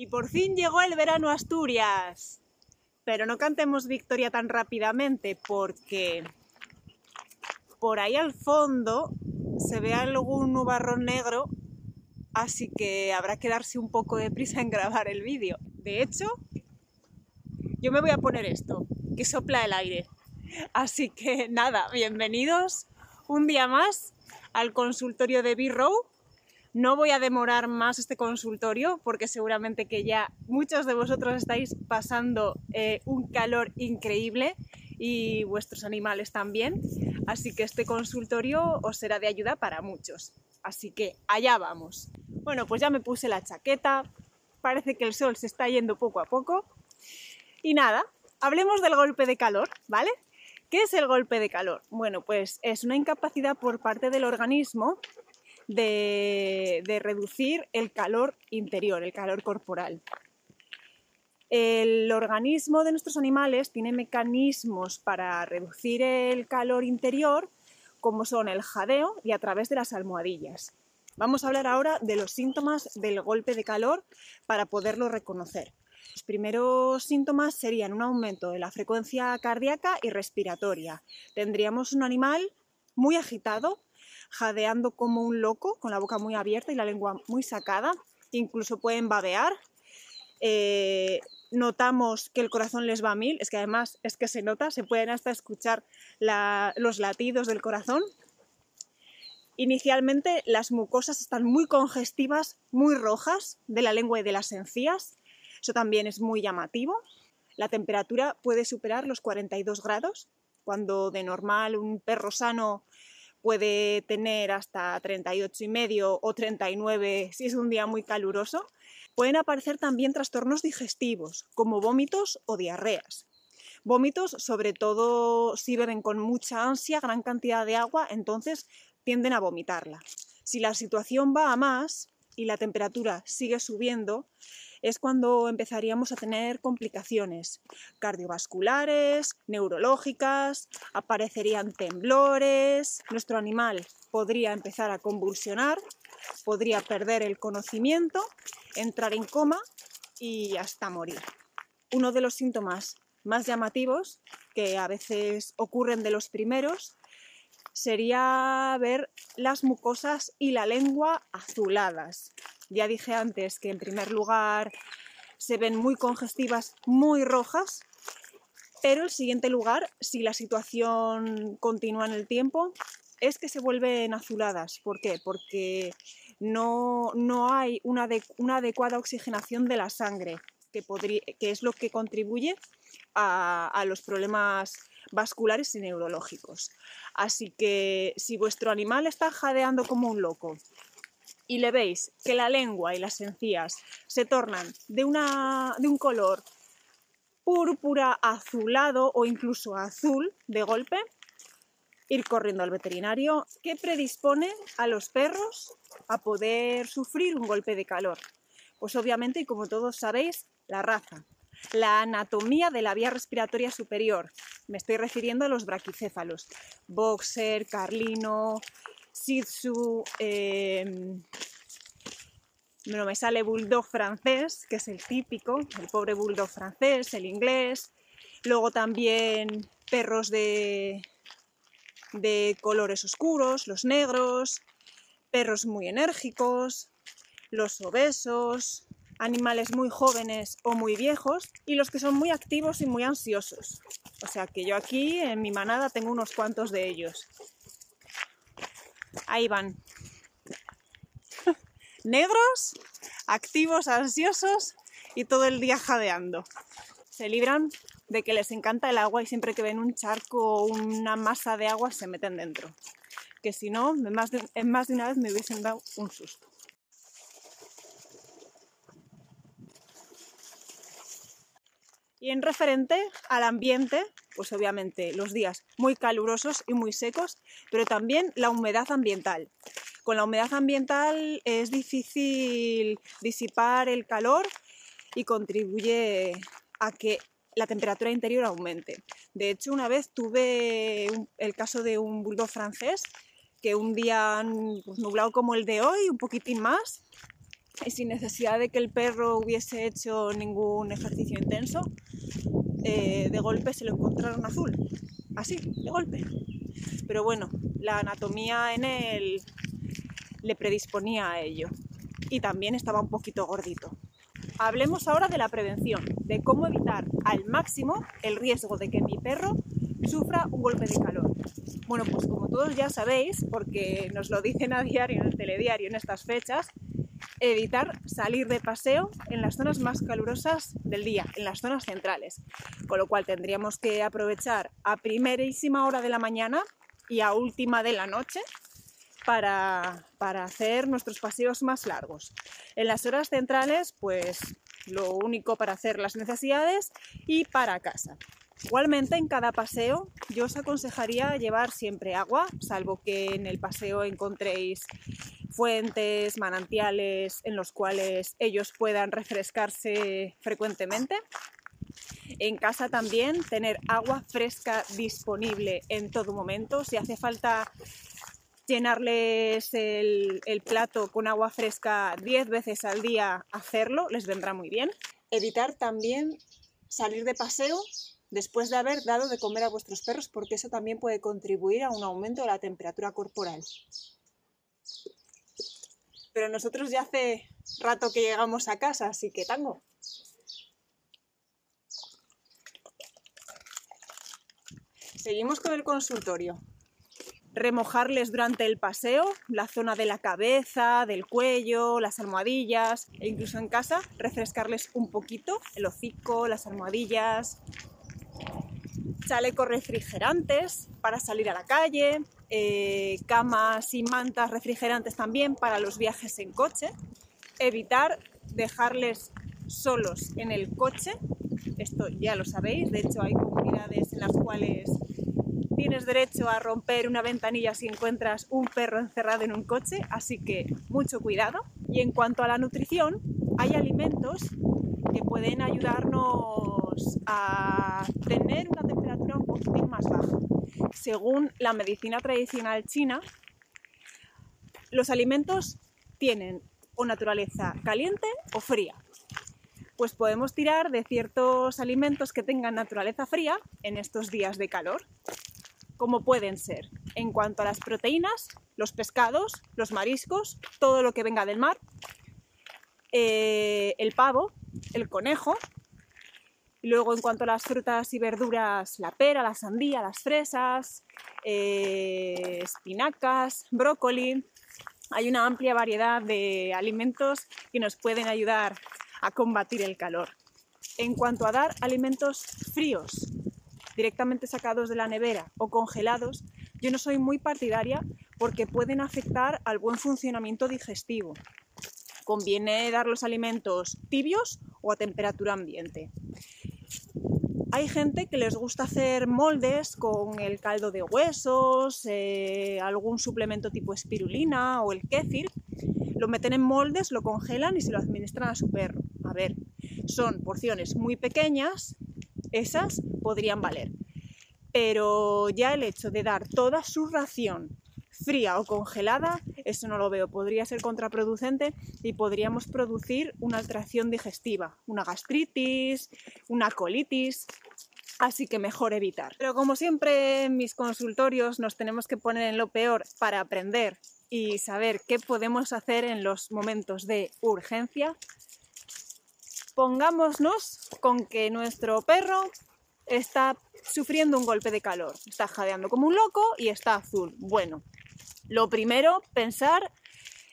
Y por fin llegó el verano a Asturias. Pero no cantemos victoria tan rápidamente porque por ahí al fondo se ve algún nubarrón negro, así que habrá que darse un poco de prisa en grabar el vídeo. De hecho, yo me voy a poner esto, que sopla el aire. Así que nada, bienvenidos un día más al consultorio de B-Row. No voy a demorar más este consultorio porque seguramente que ya muchos de vosotros estáis pasando eh, un calor increíble y vuestros animales también. Así que este consultorio os será de ayuda para muchos. Así que allá vamos. Bueno, pues ya me puse la chaqueta. Parece que el sol se está yendo poco a poco. Y nada, hablemos del golpe de calor, ¿vale? ¿Qué es el golpe de calor? Bueno, pues es una incapacidad por parte del organismo de, reducir el calor interior, el calor corporal. El organismo de nuestros animales tiene mecanismos para reducir el calor interior, como son el jadeo y a través de las almohadillas. Vamos a hablar ahora de los síntomas del golpe de calor para poderlo reconocer. Los primeros síntomas serían un aumento de la frecuencia cardíaca y respiratoria. Tendríamos un animal muy agitado, jadeando como un loco, con la boca muy abierta y la lengua muy sacada. Incluso pueden babear. Eh, notamos que el corazón les va a mil, es que además es que se nota, se pueden hasta escuchar los latidos del corazón. Inicialmente las mucosas están muy congestivas, muy rojas de la lengua y de las encías. Eso también es muy llamativo. La temperatura puede superar los 42 grados, cuando de normal un perro sano puede tener hasta 38 y medio o 39 si es un día muy caluroso. Pueden aparecer también trastornos digestivos, como vómitos o diarreas. Vómitos, sobre todo si beben con mucha ansia, gran cantidad de agua, entonces tienden a vomitarla. Si la situación va a más y la temperatura sigue subiendo, es cuando empezaríamos a tener complicaciones cardiovasculares, neurológicas, aparecerían temblores, nuestro animal podría empezar a convulsionar, podría perder el conocimiento, entrar en coma y hasta morir. Uno de los síntomas más llamativos, que a veces ocurren de los primeros, sería ver las mucosas y la lengua azuladas. Ya dije antes que en primer lugar se ven muy congestivas, muy rojas, pero el siguiente lugar, si la situación continúa en el tiempo, es que se vuelven azuladas. ¿Por qué? Porque no, hay una, adecuada oxigenación de la sangre, que, es lo que contribuye a los problemas vasculares y neurológicos. Así que si vuestro animal está jadeando como un loco, y le veis que la lengua y las encías se tornan de, una, de un color púrpura azulado o incluso azul de golpe, ir corriendo al veterinario que predispone a los perros a poder sufrir un golpe de calor. Pues obviamente, y como todos sabéis, la raza, la anatomía de la vía respiratoria superior. Me estoy refiriendo a los braquicéfalos, boxer, carlino, Shih Tzu, em, no me sale bulldog francés, que es el típico, el pobre bulldog francés, el inglés. Luego también perros de, de colores oscuros, los negros, perros muy enérgicos, los obesos, animales muy jóvenes o muy viejos y los que son muy activos y muy ansiosos. O sea que yo aquí en mi manada tengo unos cuantos de ellos. Ahí van. Negros, activos, ansiosos y todo el día jadeando. Se libran de que les encanta el agua y siempre que ven un charco o una masa de agua se meten dentro. Que si no, en más de, más de una vez me hubiesen dado un susto. Y en referente al ambiente, pues obviamente los días muy calurosos y muy secos, pero también la humedad ambiental. Con la humedad ambiental es difícil disipar el calor y contribuye a que la temperatura interior aumente. De hecho, una vez tuve el caso de un bulldog francés que un día pues, nublado como el de hoy, un poquitín más, y sin necesidad de que el perro hubiese hecho ningún ejercicio intenso, eh, de golpe se lo encontraron azul. Así, de golpe. Pero bueno, la anatomía en él le predisponía a ello. Y también estaba un poquito gordito. Hablemos ahora de la prevención, de cómo evitar al máximo el riesgo de que mi perro sufra un golpe de calor. Bueno, pues como todos ya sabéis, porque nos lo dicen a diario en el telediario en estas fechas, evitar salir de paseo en las zonas más calurosas del día, en las zonas centrales. Con lo cual tendríamos que aprovechar a primerísima hora de la mañana y a última de la noche para, para hacer nuestros paseos más largos. En las horas centrales, pues lo único para hacer las necesidades y para casa. Igualmente en cada paseo yo os aconsejaría llevar siempre agua, salvo que en el paseo encontréis fuentes, manantiales en los cuales ellos puedan refrescarse frecuentemente. En casa también tener agua fresca disponible en todo momento. Si hace falta llenarles el, plato con agua fresca 10 veces al día, hacerlo, les vendrá muy bien. Evitar también salir de paseo después de haber dado de comer a vuestros perros porque eso también puede contribuir a un aumento de la temperatura corporal. Pero nosotros ya hace rato que llegamos a casa, así que tango. Seguimos con el consultorio. Remojarles durante el paseo la zona de la cabeza, del cuello, las almohadillas e incluso en casa refrescarles un poquito el hocico, las almohadillas, chalecos refrigerantes para salir a la calle, eh, camas y mantas refrigerantes también para los viajes en coche, evitar dejarles solos en el coche, esto ya lo sabéis, de hecho hay comunidades en las cuales tienes derecho a romper una ventanilla si encuentras un perro encerrado en un coche, así que mucho cuidado. Y en cuanto a la nutrición, hay alimentos que pueden ayudarnos a tener una temperatura un poquitín más baja. Según la medicina tradicional china, los alimentos tienen o naturaleza caliente o fría. Pues podemos tirar de ciertos alimentos que tengan naturaleza fría en estos días de calor, como pueden ser, en cuanto a las proteínas, los pescados, los mariscos, todo lo que venga del mar, eh, el pavo, el conejo. Y luego en cuanto a las frutas y verduras, la pera, la sandía, las fresas, eh, espinacas, brócoli. Hay una amplia variedad de alimentos que nos pueden ayudar a combatir el calor. En cuanto a dar alimentos fríos, directamente sacados de la nevera o congelados, yo no soy muy partidaria porque pueden afectar al buen funcionamiento digestivo conviene dar los alimentos tibios o a temperatura ambiente. Hay gente que les gusta hacer moldes con el caldo de huesos, eh, algún suplemento tipo espirulina o el kéfir. Lo meten en moldes, lo congelan y se lo administran a su perro. A ver, son porciones muy pequeñas, esas podrían valer. Pero ya el hecho de dar toda su ración fría o congelada, eso no lo veo. Podría ser contraproducente y podríamos producir una alteración digestiva, una gastritis, una colitis. Así que mejor evitar. Pero como siempre en mis consultorios nos tenemos que poner en lo peor para aprender y saber qué podemos hacer en los momentos de urgencia, pongámonos con que nuestro perro está sufriendo un golpe de calor, está jadeando como un loco y está azul. Bueno, lo primero, pensar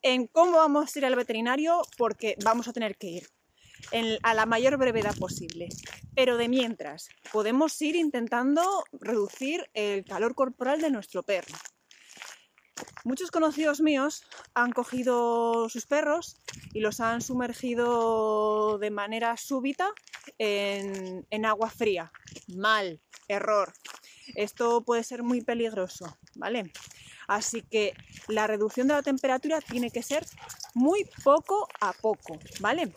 en cómo vamos a ir al veterinario porque vamos a tener que ir a la mayor brevedad posible. Pero de mientras, podemos ir intentando reducir el calor corporal de nuestro perro. Muchos conocidos míos han cogido sus perros y los han sumergido de manera súbita en, en agua fría. Mal, error. Esto puede ser muy peligroso, ¿vale? Así que la reducción de la temperatura tiene que ser muy poco a poco, ¿vale?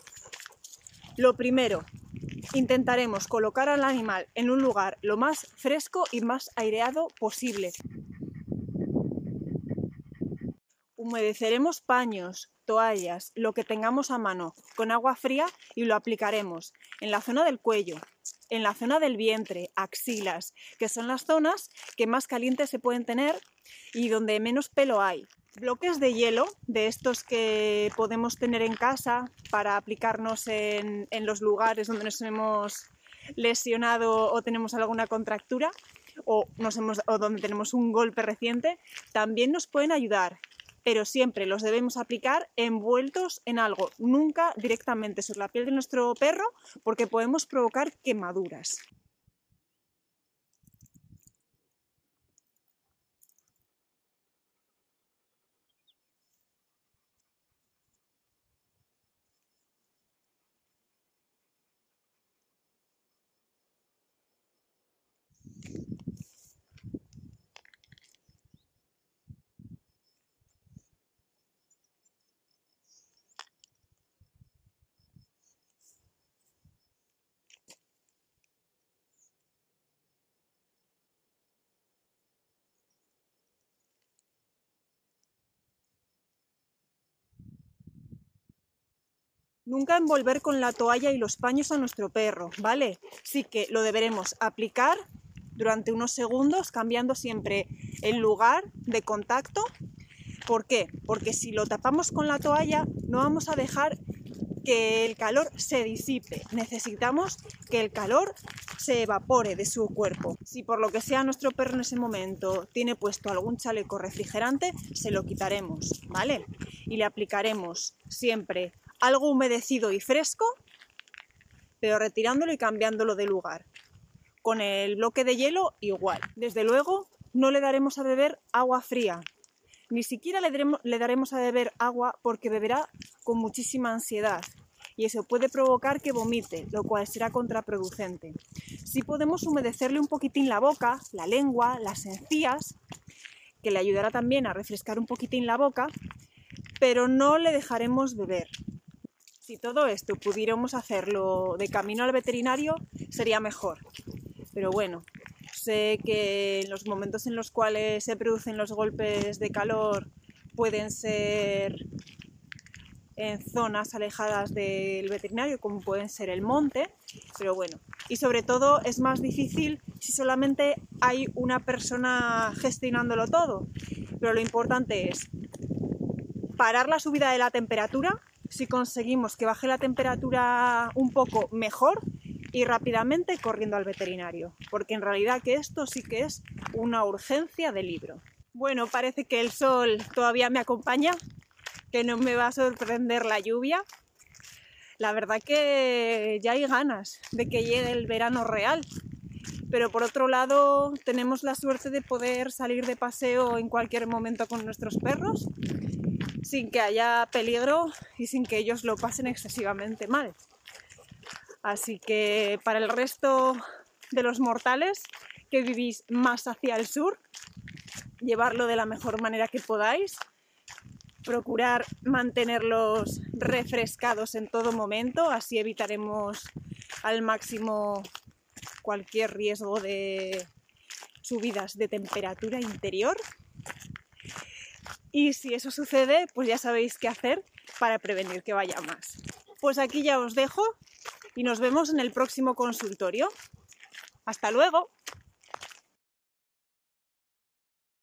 Lo primero, intentaremos colocar al animal en un lugar lo más fresco y más aireado posible. Humedeceremos paños, toallas, lo que tengamos a mano con agua fría y lo aplicaremos en la zona del cuello, en la zona del vientre, axilas, que son las zonas que más calientes se pueden tener y donde menos pelo hay. Bloques de hielo, de estos que podemos tener en casa para aplicarnos en, los lugares donde nos hemos lesionado o tenemos alguna contractura o, nos hemos, o donde tenemos un golpe reciente, también nos pueden ayudar pero siempre los debemos aplicar envueltos en algo, nunca directamente sobre la piel de nuestro perro porque podemos provocar quemaduras. Nunca envolver con la toalla y los paños a nuestro perro, ¿vale? Sí que lo deberemos aplicar durante unos segundos, cambiando siempre el lugar de contacto. ¿Por qué? Porque si lo tapamos con la toalla, no vamos a dejar que el calor se disipe. Necesitamos que el calor se evapore de su cuerpo. Si por lo que sea nuestro perro en ese momento tiene puesto algún chaleco refrigerante, se lo quitaremos, ¿vale? Y le aplicaremos siempre algo humedecido y fresco, pero retirándolo y cambiándolo de lugar. Con el bloque de hielo igual. Desde luego no le daremos a beber agua fría. Ni siquiera le daremos, a beber agua porque beberá con muchísima ansiedad y eso puede provocar que vomite, lo cual será contraproducente. Si podemos humedecerle un poquitín la boca, la lengua, las encías, que le ayudará también a refrescar un poquitín la boca, pero no le dejaremos beber. Si todo esto pudiéramos hacerlo de camino al veterinario, sería mejor. Pero bueno, sé que en los momentos en los cuales se producen los golpes de calor pueden ser en zonas alejadas del veterinario, como pueden ser el monte, pero bueno, y sobre todo es más difícil si solamente hay una persona gestionándolo todo. Pero lo importante es parar la subida de la temperatura. Si conseguimos que baje la temperatura un poco mejor. Y rápidamente corriendo al veterinario, porque en realidad que esto sí que es una urgencia de libro. Bueno, parece que el sol todavía me acompaña, que no me va a sorprender la lluvia. La verdad que ya hay ganas de que llegue el verano real, pero por otro lado tenemos la suerte de poder salir de paseo en cualquier momento con nuestros perros sin que haya peligro y sin que ellos lo pasen excesivamente mal. Así que para el resto de los mortales que vivís más hacia el sur, llevarlo de la mejor manera que podáis, procurar mantenerlos refrescados en todo momento, así evitaremos al máximo cualquier riesgo de subidas de temperatura interior y si eso sucede, pues ya sabéis qué hacer para prevenir que vaya más. Pues aquí ya os dejo y nos vemos en el próximo consultorio. Hasta luego.